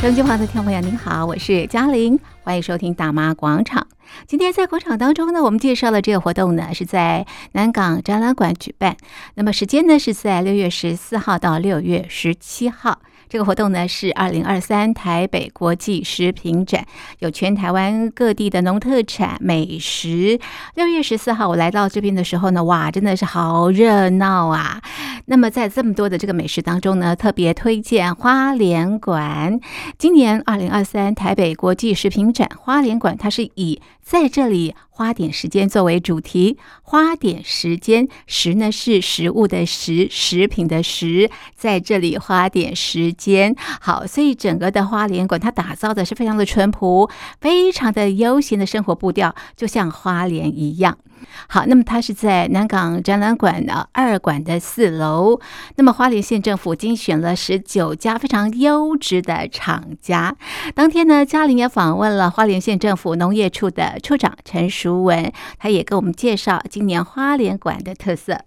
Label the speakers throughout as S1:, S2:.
S1: 收音机旁的听众朋友，您好，我是嘉玲，欢迎收听《大妈广场》。今天在广场当中呢，我们介绍了这个活动呢，是在南港展览馆举办。那么时间呢，是在六月十四号到六月十七号。这个活动呢是二零二三台北国际食品展，有全台湾各地的农特产美食。六月十四号我来到这边的时候呢，哇，真的是好热闹啊！那么在这么多的这个美食当中呢，特别推荐花莲馆。今年二零二三台北国际食品展，花莲馆它是以在这里花点时间作为主题，花点时间，食呢是食物的食，食品的食，在这里花点时间。好，所以整个的花莲馆它打造的是非常的淳朴，非常的悠闲的生活步调，就像花莲一样。好，那么它是在南港展览馆的二馆的四楼。那么花莲县政府精选了十九家非常优质的厂家。当天呢，嘉玲也访问了花莲县政府农业处的处长陈淑文，他也给我们介绍今年花莲馆的特色。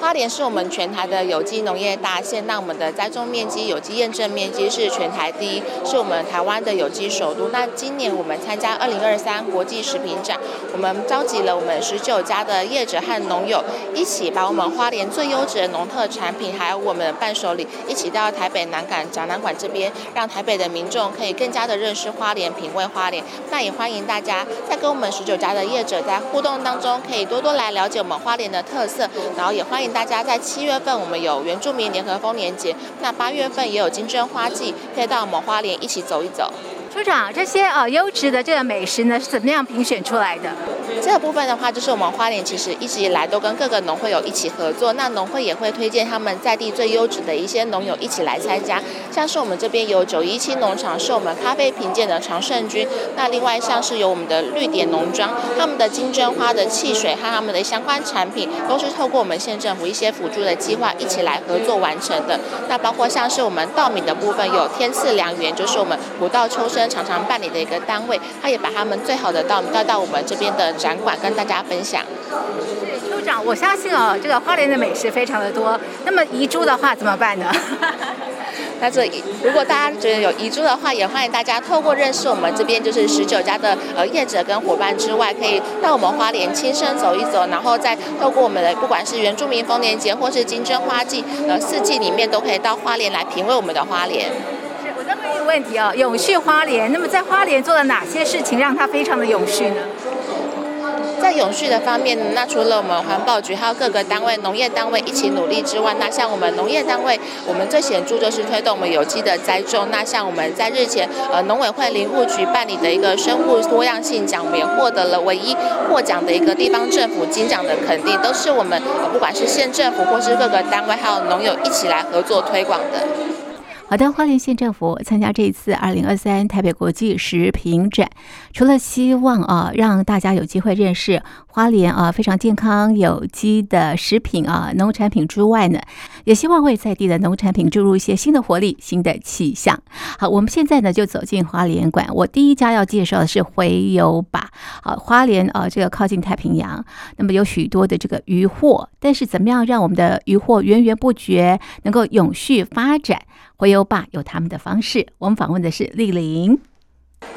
S2: 花莲是我们全台的有机农业大县，那我们的栽种面积、有机验证面积是全台第一，是我们台湾的有机首都。那今年我们参加二零二三国际食品展，我们召集了我们十九家的业者和农友，一起把我们花莲最优质的农特产品，还有我们的伴手礼，一起到台北南港展览馆这边，让台北的民众可以更加的认识花莲，品味花莲。那也欢迎大家在跟我们十九家的业者在互动当中，可以多多来了解我们花莲的特色，然后也欢迎。大家在七月份，我们有原住民联合丰年节，那八月份也有金针花季，可以到我们花莲一起走一走。
S1: 处长，这些呃优质的这个美食呢，是怎么样评选出来的？
S2: 这个部分的话，就是我们花莲其实一直以来都跟各个农会有一起合作，那农会也会推荐他们在地最优质的一些农友一起来参加。像是我们这边有九一七农场，是我们咖啡评鉴的常胜军。那另外像是有我们的绿点农庄，他们的金针花的汽水和他们的相关产品，都是透过我们县政府一些辅助的计划一起来合作完成的。那包括像是我们稻米的部分，有天赐良缘，就是我们古道秋生常常办理的一个单位，他也把他们最好的到带到我们这边的展馆跟大家分享。
S1: 处长，我相信哦，这个花莲的美食非常的多。那么遗珠的话怎么办呢？
S2: 那这如果大家觉得有遗珠的话，也欢迎大家透过认识我们这边就是十九家的呃业者跟伙伴之外，可以到我们花莲亲身走一走，然后再透过我们的不管是原住民丰年节或是金针花季，呃四季里面都可以到花莲来品味我们的花莲。
S1: 那么一个问题哦，永续花莲。那么在花莲做了哪些事情让它非常的永续呢？
S2: 在永续的方面，那除了我们环保局还有各个单位、农业单位一起努力之外，那像我们农业单位，我们最显著就是推动我们有机的栽种。那像我们在日前呃农委会林务局办理的一个生物多样性奖，我们也获得了唯一获奖的一个地方政府金奖的肯定，都是我们呃不管是县政府或是各个单位还有农友一起来合作推广的。
S1: 好的，花莲县政府参加这一次二零二三台北国际食品展，除了希望啊让大家有机会认识花莲啊非常健康有机的食品啊农产品之外呢，也希望为在地的农产品注入一些新的活力、新的气象。好，我们现在呢就走进花莲馆，我第一家要介绍的是洄游吧。好，花莲啊这个靠近太平洋，那么有许多的这个渔获，但是怎么样让我们的渔获源源不绝，能够永续发展？回游吧有他们的方式，我们访问的是丽玲。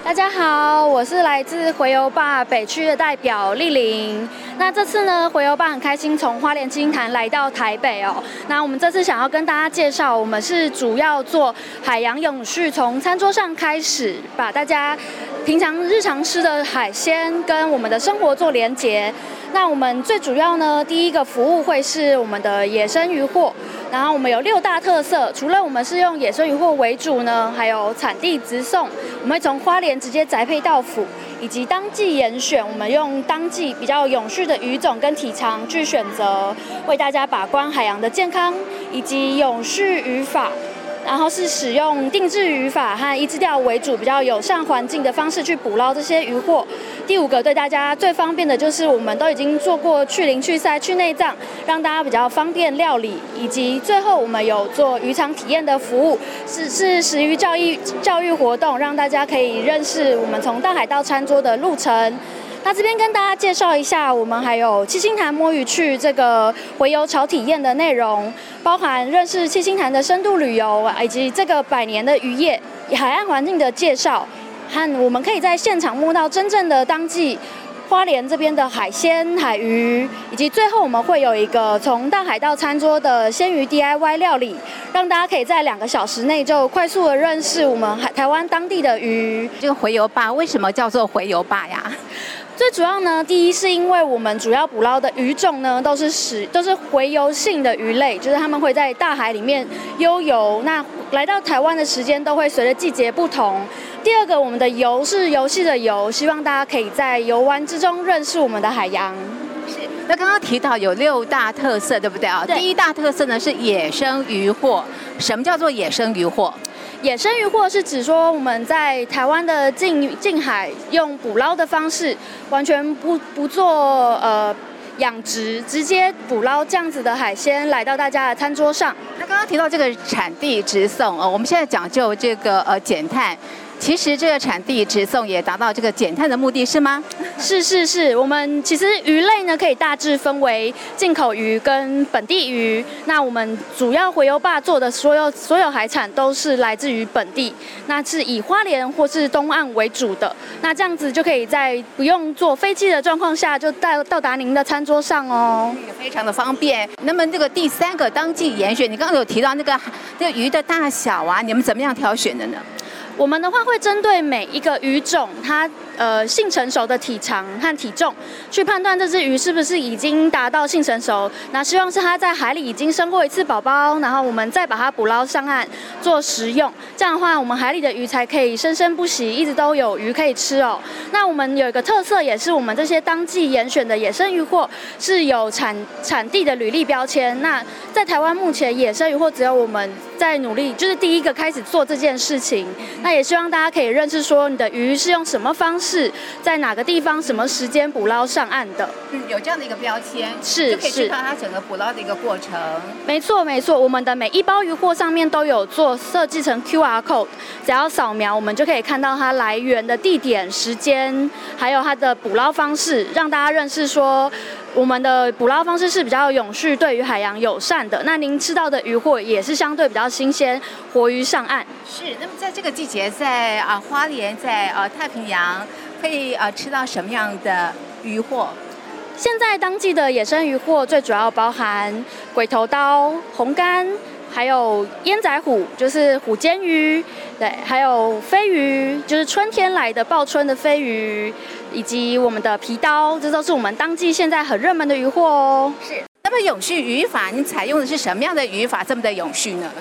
S3: 大家好，我是来自回游吧北区的代表丽玲。那这次呢，回游吧很开心从花莲金坛来到台北哦。那我们这次想要跟大家介绍，我们是主要做海洋永续，从餐桌上开始，把大家平常日常吃的海鲜跟我们的生活做连结。那我们最主要呢，第一个服务会是我们的野生渔获。然后我们有六大特色，除了我们是用野生渔获为主呢，还有产地直送，我们会从花莲直接宅配到府，以及当季严选，我们用当季比较永续的鱼种跟体长去选择，为大家把关海洋的健康以及永续渔法。然后是使用定制渔法和一字钓为主，比较友善环境的方式去捕捞这些渔获。第五个对大家最方便的就是我们都已经做过去鳞、去鳃、去内脏，让大家比较方便料理。以及最后我们有做渔场体验的服务，是是食鱼教育教育活动，让大家可以认识我们从大海到餐桌的路程。那这边跟大家介绍一下，我们还有七星潭摸鱼去这个洄游潮体验的内容，包含认识七星潭的深度旅游，以及这个百年的渔业、海岸环境的介绍，和我们可以在现场摸到真正的当季。花莲这边的海鲜、海鱼，以及最后我们会有一个从大海到餐桌的鲜鱼 DIY 料理，让大家可以在两个小时内就快速的认识我们海台湾当地的鱼。
S4: 这个回游吧为什么叫做回游吧呀？
S3: 最主要呢，第一是因为我们主要捕捞的鱼种呢都是使都是洄游性的鱼类，就是他们会在大海里面悠游。那来到台湾的时间都会随着季节不同。第二个，我们的游是游戏的游，希望大家可以在游玩之中认识我们的海洋。
S4: 是。那刚刚提到有六大特色，对不对啊？
S3: 对。
S4: 第一大特色呢是野生渔获。什么叫做野生渔获？
S3: 野生渔获是指说我们在台湾的近近海用捕捞的方式，完全不不做呃养殖，直接捕捞这样子的海鲜来到大家的餐桌上。
S4: 那刚刚提到这个产地直送哦，我们现在讲究这个呃减碳。其实这个产地直送也达到这个减碳的目的，是吗？
S3: 是是是，我们其实鱼类呢可以大致分为进口鱼跟本地鱼。那我们主要回游坝做的所有所有海产都是来自于本地，那是以花莲或是东岸为主的。那这样子就可以在不用坐飞机的状况下就到到达您的餐桌上哦，
S4: 也非常的方便。那么这个第三个当季严选，你刚刚有提到那个那个鱼的大小啊，你们怎么样挑选的呢？
S3: 我们的话会针对每一个鱼种，它呃性成熟的体长和体重，去判断这只鱼是不是已经达到性成熟。那希望是它在海里已经生过一次宝宝，然后我们再把它捕捞上岸做食用。这样的话，我们海里的鱼才可以生生不息，一直都有鱼可以吃哦。那我们有一个特色，也是我们这些当季严选的野生鱼货是有产产地的履历标签。那在台湾目前野生鱼货只有我们在努力，就是第一个开始做这件事情。那也希望大家可以认识说，你的鱼是用什么方式，在哪个地方、什么时间捕捞上岸的。
S4: 嗯，有这样的一个标签，
S3: 是
S4: 就可以知道它整个捕捞的一个过程。
S3: 没错，没错，我们的每一包鱼货上面都有做设计成 QR code，只要扫描，我们就可以看到它来源的地点、时间，还有它的捕捞方式，让大家认识说。我们的捕捞方式是比较永续，对于海洋友善的。那您吃到的鱼货也是相对比较新鲜，活鱼上岸。
S4: 是。那么在这个季节，在啊花莲，在呃太平洋，可以呃吃到什么样的鱼货？
S3: 现在当季的野生鱼货最主要包含鬼头刀、红干。还有烟仔虎，就是虎肩鱼，对，还有飞鱼，就是春天来的报春的飞鱼，以及我们的皮刀，这都是我们当季现在很热门的鱼货哦。
S4: 是。那么永续渔法，你采用的是什么样的渔法这么的永续呢？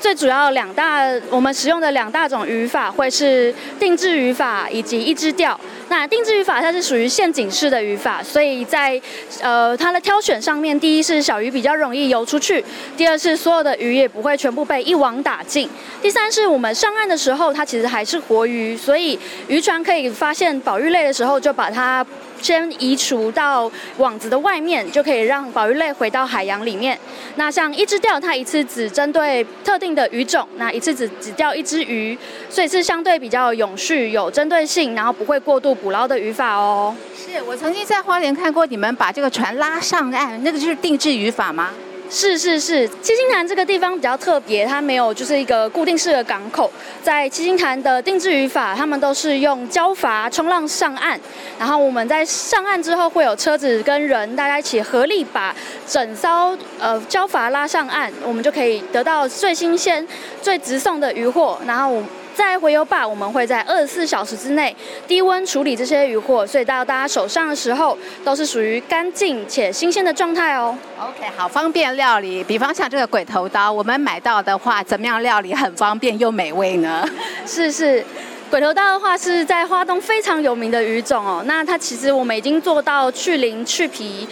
S3: 最主要两大，我们使用的两大种渔法会是定制渔法以及一支钓。那定制语法它是属于陷阱式的语法，所以在呃它的挑选上面，第一是小鱼比较容易游出去，第二是所有的鱼也不会全部被一网打尽，第三是我们上岸的时候它其实还是活鱼，所以渔船可以发现保育类的时候就把它。先移除到网子的外面，就可以让保育类回到海洋里面。那像一支钓，它一次只针对特定的鱼种，那一次只只钓一只鱼，所以是相对比较永续、有针对性，然后不会过度捕捞的渔法哦。
S4: 是我曾经在花莲看过你们把这个船拉上岸，那个就是定制渔法吗？
S3: 是是是，七星潭这个地方比较特别，它没有就是一个固定式的港口。在七星潭的定制渔法，他们都是用礁筏冲浪上岸，然后我们在上岸之后会有车子跟人大家一起合力把整艘呃礁筏拉上岸，我们就可以得到最新鲜、最直送的渔获，然后我。在回游坝，我们会在二十四小时之内低温处理这些渔获，所以到大家手上的时候都是属于干净且新鲜的状态哦。
S4: OK，好方便料理。比方像这个鬼头刀，我们买到的话，怎么样料理很方便又美味呢？
S3: 是是，鬼头刀的话是在花东非常有名的鱼种哦。那它其实我们已经做到去鳞去皮。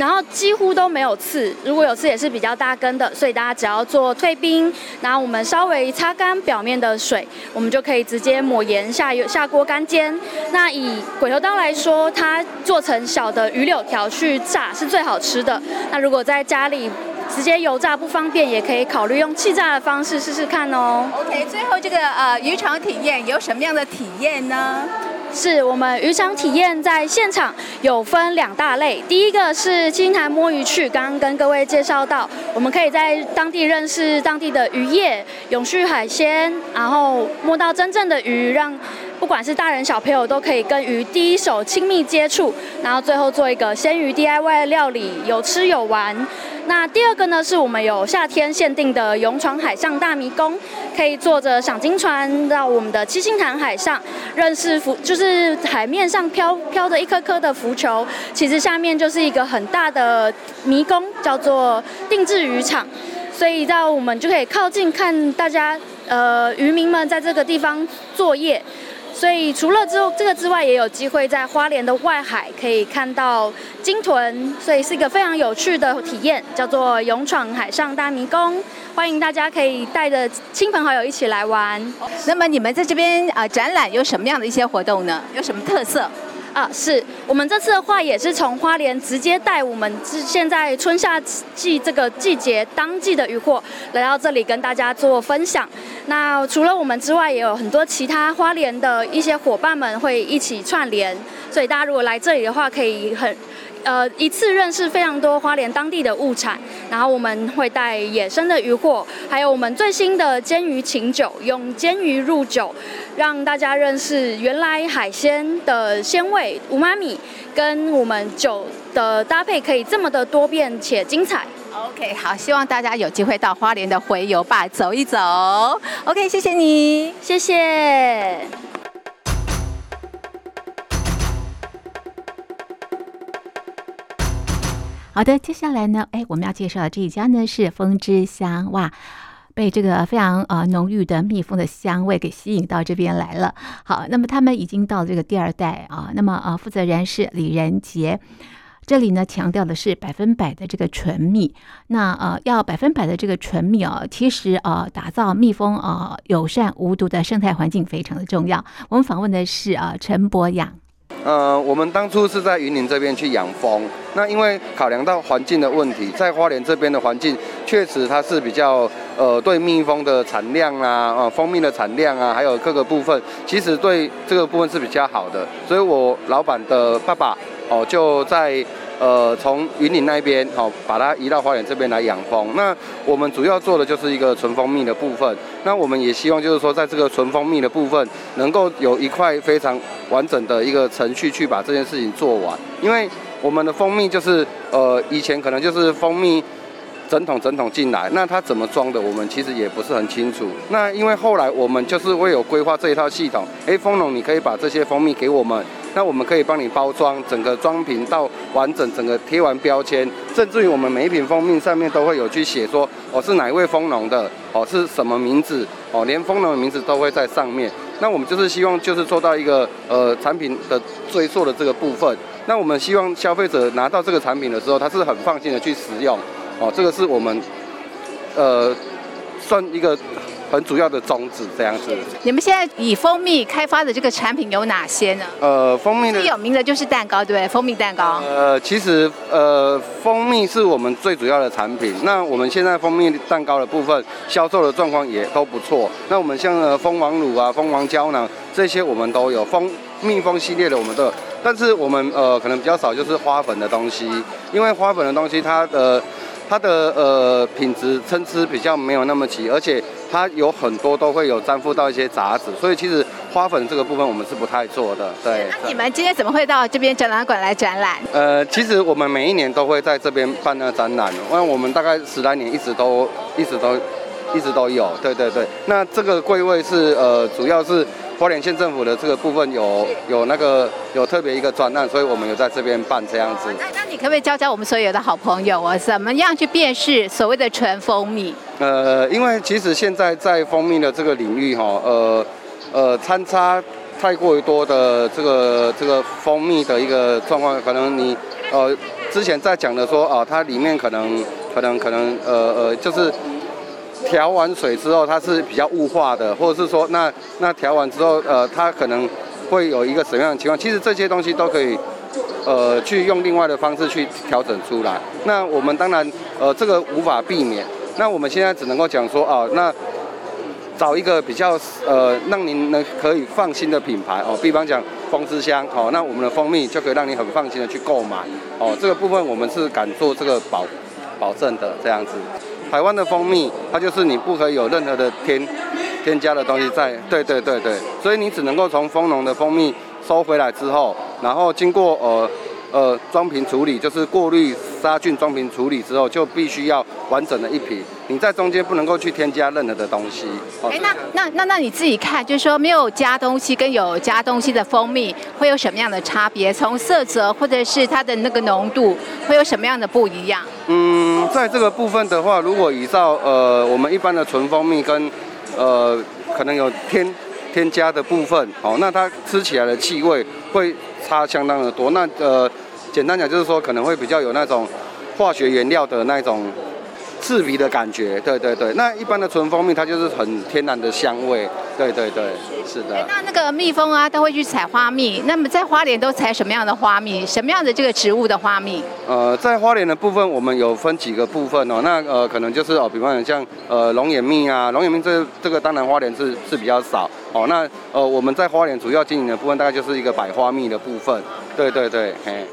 S3: 然后几乎都没有刺，如果有刺也是比较大根的，所以大家只要做退冰，然后我们稍微擦干表面的水，我们就可以直接抹盐下油下锅干煎。那以鬼头刀来说，它做成小的鱼柳条去炸是最好吃的。那如果在家里直接油炸不方便，也可以考虑用气炸的方式试试看哦。
S4: OK，最后这个呃渔场体验有什么样的体验呢？
S3: 是我们渔场体验在现场有分两大类，第一个是青潭摸鱼趣，刚刚跟各位介绍到，我们可以在当地认识当地的渔业、永续海鲜，然后摸到真正的鱼，让不管是大人小朋友都可以跟鱼第一手亲密接触，然后最后做一个鲜鱼 DIY 料理，有吃有玩。那第二个呢，是我们有夏天限定的勇闯海上大迷宫，可以坐着赏金船到我们的七星潭海上，认识浮，就是海面上飘飘着一颗颗的浮球，其实下面就是一个很大的迷宫，叫做定制渔场，所以到我们就可以靠近看大家，呃，渔民们在这个地方作业。所以除了之后这个之外，也有机会在花莲的外海可以看到鲸豚，所以是一个非常有趣的体验，叫做勇闯海上大迷宫。欢迎大家可以带着亲朋好友一起来玩。
S1: 那么你们在这边啊、展览有什么样的一些活动呢？有什么特色？
S3: 啊，是我们这次的话也是从花莲直接带我们现在春夏季这个季节当季的渔获来到这里跟大家做分享。那除了我们之外，也有很多其他花莲的一些伙伴们会一起串联，所以大家如果来这里的话，可以很。呃，一次认识非常多花莲当地的物产，然后我们会带野生的渔获，还有我们最新的煎鱼琴酒，用煎鱼入酒，让大家认识原来海鲜的鲜味五妈米，跟我们酒的搭配可以这么的多变且精彩。
S1: OK，好，希望大家有机会到花莲的回游吧走一走。OK，谢谢你，
S3: 谢谢。
S1: 好的，接下来呢，哎，我们要介绍的这一家呢是蜂之香，哇，被这个非常呃浓郁的蜜蜂的香味给吸引到这边来了。好，那么他们已经到了这个第二代啊，那么呃负责人是李仁杰，这里呢强调的是百分百的这个纯蜜，那呃要百分百的这个纯蜜哦，其实呃打造蜜蜂啊友善无毒的生态环境非常的重要。我们访问的是啊陈博仰。
S5: 呃，我们当初是在云林这边去养蜂，那因为考量到环境的问题，在花莲这边的环境确实它是比较呃对蜜蜂的产量啊，呃蜂蜜的产量啊，还有各个部分，其实对这个部分是比较好的，所以我老板的爸爸哦就在。呃，从云岭那边好，把它移到花莲这边来养蜂。那我们主要做的就是一个纯蜂蜜的部分。那我们也希望就是说，在这个纯蜂蜜的部分，能够有一块非常完整的一个程序去把这件事情做完。因为我们的蜂蜜就是，呃，以前可能就是蜂蜜整桶整桶进来，那它怎么装的，我们其实也不是很清楚。那因为后来我们就是会有规划这一套系统，哎，蜂农你可以把这些蜂蜜给我们。那我们可以帮你包装，整个装瓶到完整，整个贴完标签，甚至于我们每一瓶蜂蜜上面都会有去写说，哦是哪一位蜂农的，哦是什么名字，哦连蜂农的名字都会在上面。那我们就是希望就是做到一个呃产品的追溯的这个部分。那我们希望消费者拿到这个产品的时候，他是很放心的去使用，哦这个是我们呃算一个。很主要的宗旨这样子。
S1: 你们现在以蜂蜜开发的这个产品有哪些呢？
S5: 呃，蜂蜜的
S1: 最有名的就是蛋糕，对不对？蜂蜜蛋糕。
S5: 呃，其实呃，蜂蜜是我们最主要的产品。那我们现在蜂蜜蛋糕的部分销售的状况也都不错。那我们像呃蜂王乳啊、蜂王胶囊这些我们都有，蜂蜜蜂系列的我们都有。但是我们呃可能比较少就是花粉的东西，因为花粉的东西它的。呃它的呃品质参差比较没有那么齐，而且它有很多都会有沾附到一些杂质，所以其实花粉这个部分我们是不太做的。对。
S1: 那你们今天怎么会到这边展览馆来展览？
S5: 呃，其实我们每一年都会在这边办那个展览，因为我们大概十来年一直都一直都一直都有。对对对。那这个柜位是呃主要是。花莲县政府的这个部分有有那个有特别一个专案，所以我们有在这边办这样子。
S1: 那那你可不可以教教我们所有的好朋友啊，怎么样去辨识所谓的纯蜂蜜？
S5: 呃，因为其实现在在蜂蜜的这个领域哈，呃呃参差太过于多的这个这个蜂蜜的一个状况，可能你呃之前在讲的说啊，它里面可能可能可能呃呃就是。调完水之后，它是比较雾化的，或者是说，那那调完之后，呃，它可能会有一个什么样的情况？其实这些东西都可以，呃，去用另外的方式去调整出来。那我们当然，呃，这个无法避免。那我们现在只能够讲说，啊，那找一个比较，呃，让您能可以放心的品牌哦。比方讲，蜂之乡，哦，那我们的蜂蜜就可以让你很放心的去购买，哦，这个部分我们是敢做这个保保证的这样子。台湾的蜂蜜，它就是你不可以有任何的添添加的东西在，对对对对，所以你只能够从蜂农的蜂蜜收回来之后，然后经过呃。呃，装瓶处理就是过滤杀菌，装瓶处理之后就必须要完整的一瓶，你在中间不能够去添加任何的东西。
S1: 哎、欸，那那那那你自己看，就是说没有加东西跟有加东西的蜂蜜会有什么样的差别？从色泽或者是它的那个浓度会有什么样的不一样？
S5: 嗯，在这个部分的话，如果依照呃我们一般的纯蜂蜜跟呃可能有添添加的部分，哦，那它吃起来的气味会。差相当的多，那呃，简单讲就是说可能会比较有那种化学原料的那种刺鼻的感觉，对对对。那一般的纯蜂蜜它就是很天然的香味，对对对，是的。
S1: 那那个蜜蜂啊，都会去采花蜜，那么在花莲都采什么样的花蜜？什么样的这个植物的花蜜？
S5: 呃，在花莲的部分，我们有分几个部分哦。那呃，可能就是哦，比方讲像呃龙眼蜜啊，龙眼蜜这这个当然花莲是是比较少。哦，那呃，我们在花莲主要经营的部分，大概就是一个百花蜜的部分。对对对，嘿。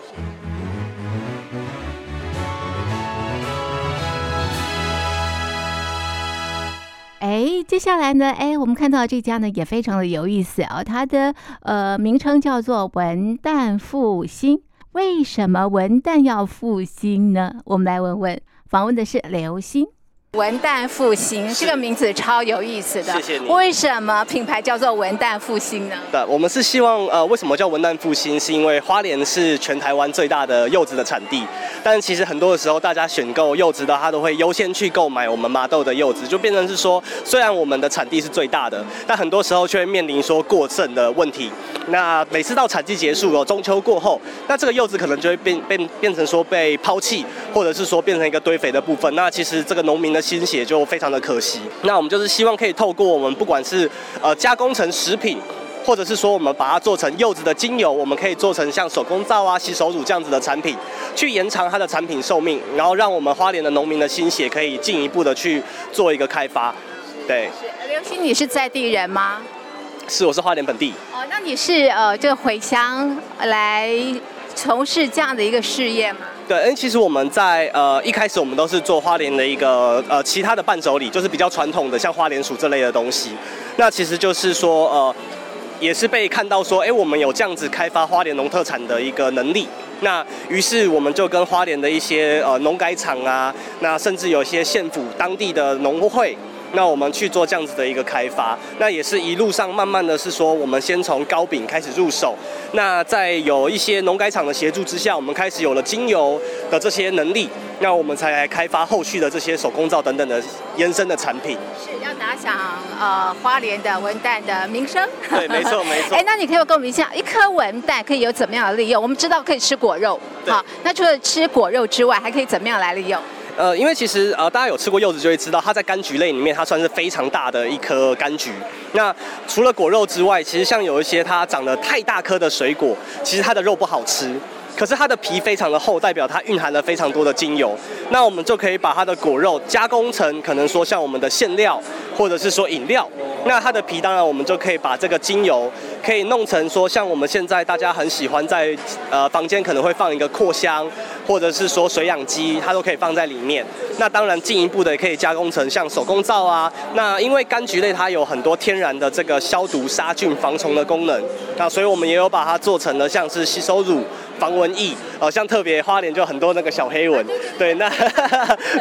S1: 哎，接下来呢？哎，我们看到这家呢也非常的有意思啊，它的呃名称叫做文旦复兴。为什么文旦要复兴呢？我们来问问，访问的是刘星。文旦复兴这个名字超有意思的，谢谢你。为什么品牌叫做文旦复兴呢？
S6: 对，我们是希望呃，为什么叫文旦复兴？是因为花莲是全台湾最大的柚子的产地，但其实很多的时候，大家选购柚子的，他都会优先去购买我们麻豆的柚子，就变成是说，虽然我们的产地是最大的，但很多时候却面临说过剩的问题。那每次到产季结束哦，中秋过后，那这个柚子可能就会变变变成说被抛弃，或者是说变成一个堆肥的部分。那其实这个农民的心血就非常的可惜。那我们就是希望可以透过我们不管是呃加工成食品，或者是说我们把它做成柚子的精油，我们可以做成像手工皂啊、洗手乳这样子的产品，去延长它的产品寿命，然后让我们花莲的农民的心血可以进一步的去做一个开发。对。
S1: 刘欣，你是在地人吗？
S6: 是，我是花莲本地。
S1: 哦，那你是呃这个回乡来从事这样的一个事业吗？
S6: 对，因为其实我们在呃一开始我们都是做花莲的一个呃其他的伴手礼，就是比较传统的像花莲薯这类的东西。那其实就是说呃也是被看到说，哎，我们有这样子开发花莲农特产的一个能力。那于是我们就跟花莲的一些呃农改场啊，那甚至有一些县府当地的农会。那我们去做这样子的一个开发，那也是一路上慢慢的是说，我们先从糕饼开始入手，那在有一些农改厂的协助之下，我们开始有了精油的这些能力，那我们才来开发后续的这些手工皂等等的延伸的产品。
S1: 是要打响呃花莲的文旦的名声。
S6: 对，没错没错。
S1: 哎，那你可以跟我们一下，一颗文旦可以有怎么样的利用？我们知道可以吃果肉，好，那除了吃果肉之外，还可以怎么样来利用？
S6: 呃，因为其实呃，大家有吃过柚子就会知道，它在柑橘类里面，它算是非常大的一颗柑橘。那除了果肉之外，其实像有一些它长得太大颗的水果，其实它的肉不好吃。可是它的皮非常的厚，代表它蕴含了非常多的精油。那我们就可以把它的果肉加工成，可能说像我们的馅料，或者是说饮料。那它的皮当然我们就可以把这个精油，可以弄成说像我们现在大家很喜欢在呃房间可能会放一个扩香，或者是说水氧机，它都可以放在里面。那当然进一步的也可以加工成像手工皂啊。那因为柑橘类它有很多天然的这个消毒、杀菌、防虫的功能，那所以我们也有把它做成了像是洗手乳。防蚊液，哦，像特别花莲就很多那个小黑蚊，对，那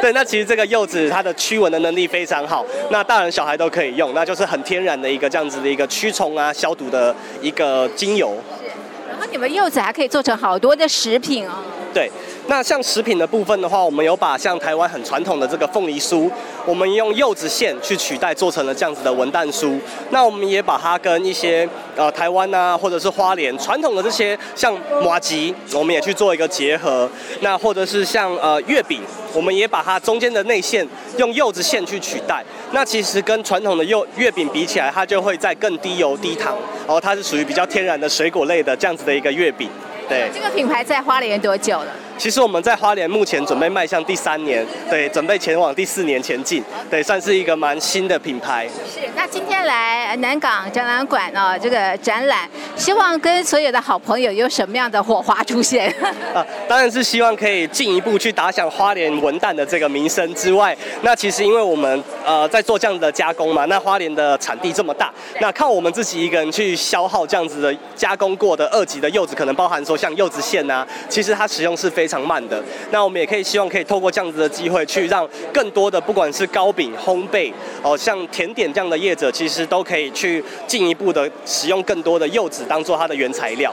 S6: 对，那其实这个柚子它的驱蚊的能力非常好，那大人小孩都可以用，那就是很天然的一个这样子的一个驱虫啊、消毒的一个精油。是，
S1: 然后你们柚子还可以做成好多的食品哦。
S6: 对。那像食品的部分的话，我们有把像台湾很传统的这个凤梨酥，我们用柚子馅去取代，做成了这样子的文旦酥。那我们也把它跟一些呃台湾啊，或者是花莲传统的这些像麻吉，我们也去做一个结合。那或者是像呃月饼，我们也把它中间的内馅用柚子馅去取代。那其实跟传统的柚月饼比起来，它就会在更低油低糖，然后它是属于比较天然的水果类的这样子的一个月饼。对，
S1: 这个品牌在花莲多久了？
S6: 其实我们在花莲目前准备迈向第三年，对，准备前往第四年前进，对，算是一个蛮新的品牌。
S1: 是，那今天来南港展览馆哦，这个展览，希望跟所有的好朋友有什么样的火花出现？
S6: 啊，当然是希望可以进一步去打响花莲文旦的这个名声之外，那其实因为我们呃在做这样的加工嘛，那花莲的产地这么大，那靠我们自己一个人去消耗这样子的加工过的二级的柚子，可能包含说像柚子馅啊，其实它使用是非常慢的。那我们也可以希望可以透过这样子的机会，去让更多的不管是糕饼、烘焙哦，像甜点这样的业者，其实都可以去进一步的使用更多的柚子当做它的原材料。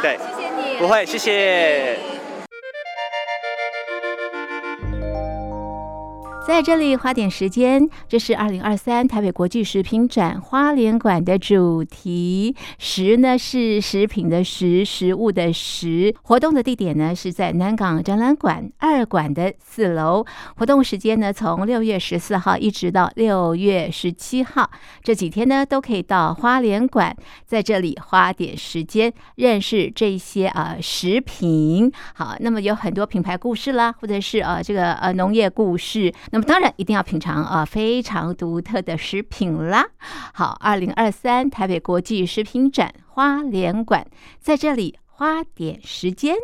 S6: 对，
S1: 谢谢你，
S6: 不会，谢谢。
S1: 在这里花点时间，这是二零二三台北国际食品展花莲馆的主题。食呢是食品的食，食物的食。活动的地点呢是在南港展览馆二馆的四楼。活动时间呢从六月十四号一直到六月十七号，这几天呢都可以到花莲馆，在这里花点时间认识这些呃食品。好，那么有很多品牌故事啦，或者是呃这个呃农业故事。那么当然一定要品尝啊，非常独特的食品啦。好，二零二三台北国际食品展花莲馆，在这里花点时间。